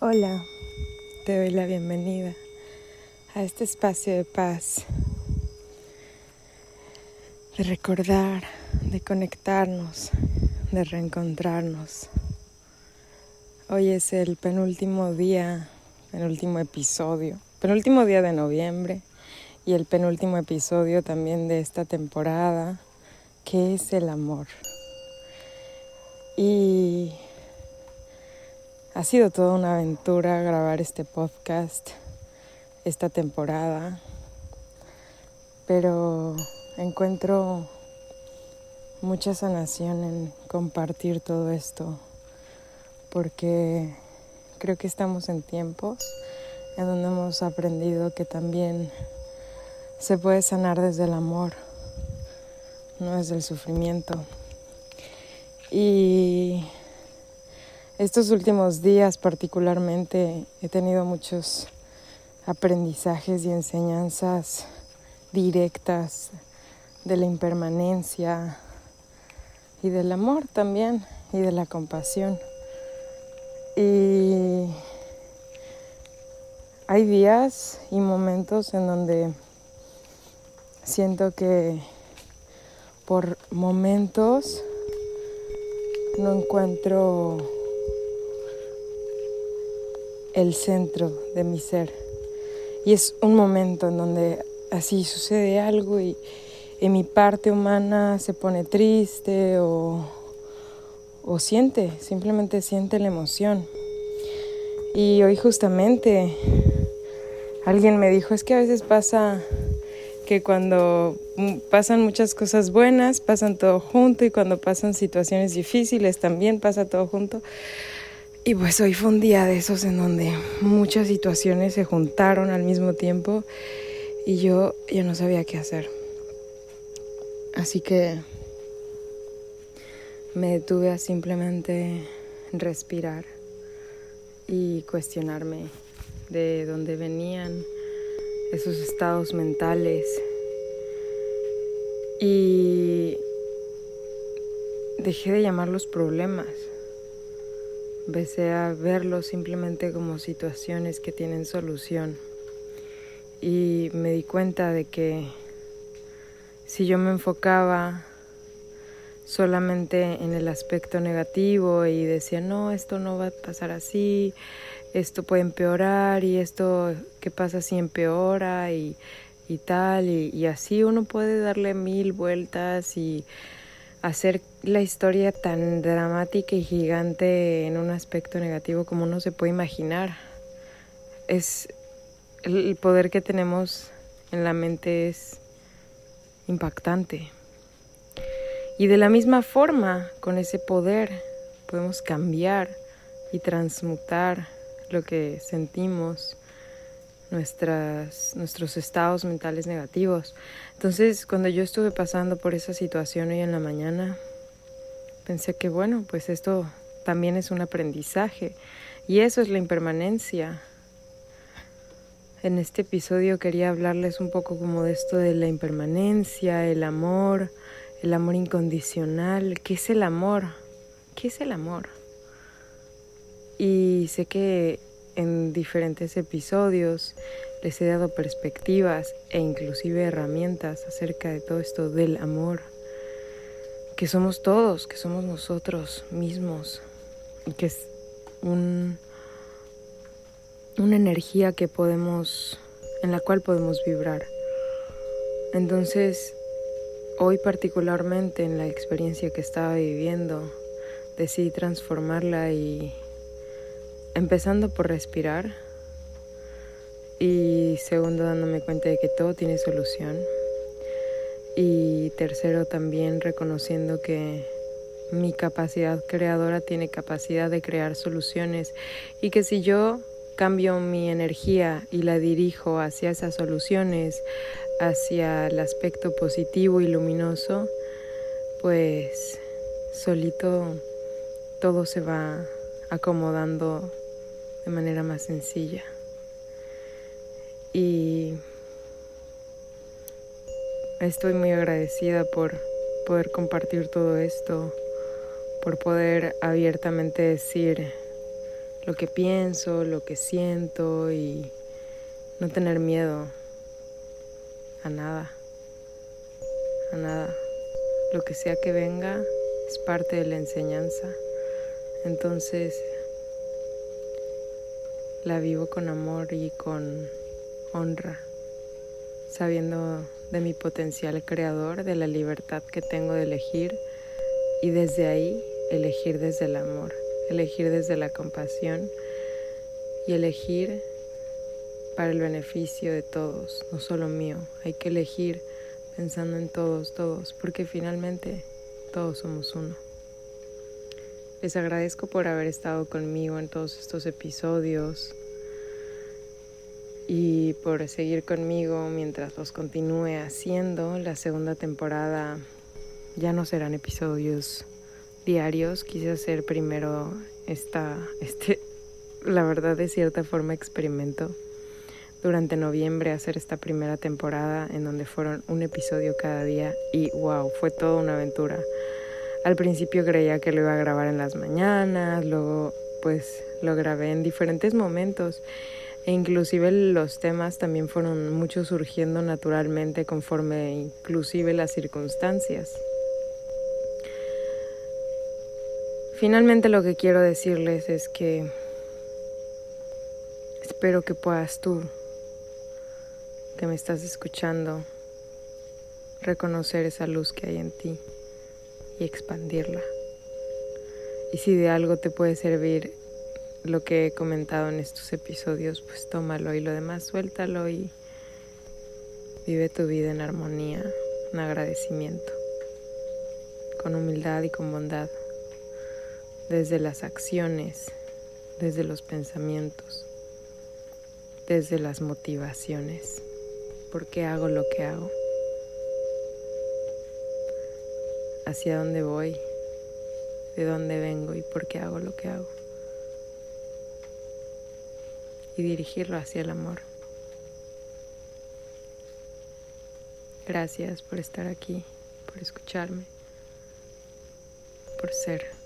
Hola, te doy la bienvenida a este espacio de paz, de recordar, de conectarnos, de reencontrarnos. Hoy es el penúltimo día, penúltimo episodio, penúltimo día de noviembre y el penúltimo episodio también de esta temporada, que es el amor. Y ha sido toda una aventura grabar este podcast, esta temporada, pero encuentro mucha sanación en compartir todo esto, porque creo que estamos en tiempos en donde hemos aprendido que también se puede sanar desde el amor, no desde el sufrimiento. Y estos últimos días particularmente he tenido muchos aprendizajes y enseñanzas directas de la impermanencia y del amor también y de la compasión. Y hay días y momentos en donde siento que por momentos no encuentro el centro de mi ser. Y es un momento en donde así sucede algo y en mi parte humana se pone triste o, o siente, simplemente siente la emoción. Y hoy justamente alguien me dijo, es que a veces pasa que cuando pasan muchas cosas buenas, pasan todo junto y cuando pasan situaciones difíciles también pasa todo junto. Y pues hoy fue un día de esos en donde muchas situaciones se juntaron al mismo tiempo y yo ya no sabía qué hacer. Así que me detuve a simplemente respirar y cuestionarme de dónde venían esos estados mentales y dejé de llamarlos problemas Empecé a verlo simplemente como situaciones que tienen solución. Y me di cuenta de que si yo me enfocaba solamente en el aspecto negativo y decía, no, esto no va a pasar así, esto puede empeorar y esto, ¿qué pasa si empeora? Y, y tal, y, y así uno puede darle mil vueltas y hacer la historia tan dramática y gigante en un aspecto negativo como uno se puede imaginar. Es el poder que tenemos en la mente es impactante. Y de la misma forma, con ese poder podemos cambiar y transmutar lo que sentimos nuestras, nuestros estados mentales negativos. Entonces, cuando yo estuve pasando por esa situación hoy en la mañana, pensé que bueno, pues esto también es un aprendizaje y eso es la impermanencia. En este episodio quería hablarles un poco como de esto de la impermanencia, el amor, el amor incondicional. ¿Qué es el amor? ¿Qué es el amor? Y sé que en diferentes episodios. Les he dado perspectivas e inclusive herramientas acerca de todo esto del amor, que somos todos, que somos nosotros mismos, que es un, una energía que podemos, en la cual podemos vibrar. Entonces, hoy particularmente en la experiencia que estaba viviendo, decidí transformarla y empezando por respirar y segundo dándome cuenta de que todo tiene solución. Y tercero también reconociendo que mi capacidad creadora tiene capacidad de crear soluciones y que si yo cambio mi energía y la dirijo hacia esas soluciones, hacia el aspecto positivo y luminoso, pues solito todo se va acomodando de manera más sencilla. Y estoy muy agradecida por poder compartir todo esto, por poder abiertamente decir lo que pienso, lo que siento y no tener miedo a nada, a nada. Lo que sea que venga es parte de la enseñanza. Entonces la vivo con amor y con honra, sabiendo de mi potencial creador, de la libertad que tengo de elegir y desde ahí elegir desde el amor, elegir desde la compasión y elegir para el beneficio de todos, no solo mío. Hay que elegir pensando en todos, todos, porque finalmente todos somos uno. Les agradezco por haber estado conmigo en todos estos episodios y por seguir conmigo mientras los continúe haciendo. La segunda temporada ya no serán episodios diarios. Quise hacer primero esta, este, la verdad de cierta forma experimento durante noviembre hacer esta primera temporada en donde fueron un episodio cada día y wow, fue toda una aventura. Al principio creía que lo iba a grabar en las mañanas, luego pues lo grabé en diferentes momentos e inclusive los temas también fueron muchos surgiendo naturalmente conforme inclusive las circunstancias. Finalmente lo que quiero decirles es que espero que puedas tú, que me estás escuchando, reconocer esa luz que hay en ti y expandirla. Y si de algo te puede servir lo que he comentado en estos episodios, pues tómalo y lo demás suéltalo y vive tu vida en armonía, en agradecimiento, con humildad y con bondad, desde las acciones, desde los pensamientos, desde las motivaciones, por qué hago lo que hago, hacia dónde voy, de dónde vengo y por qué hago lo que hago y dirigirlo hacia el amor. Gracias por estar aquí, por escucharme, por ser.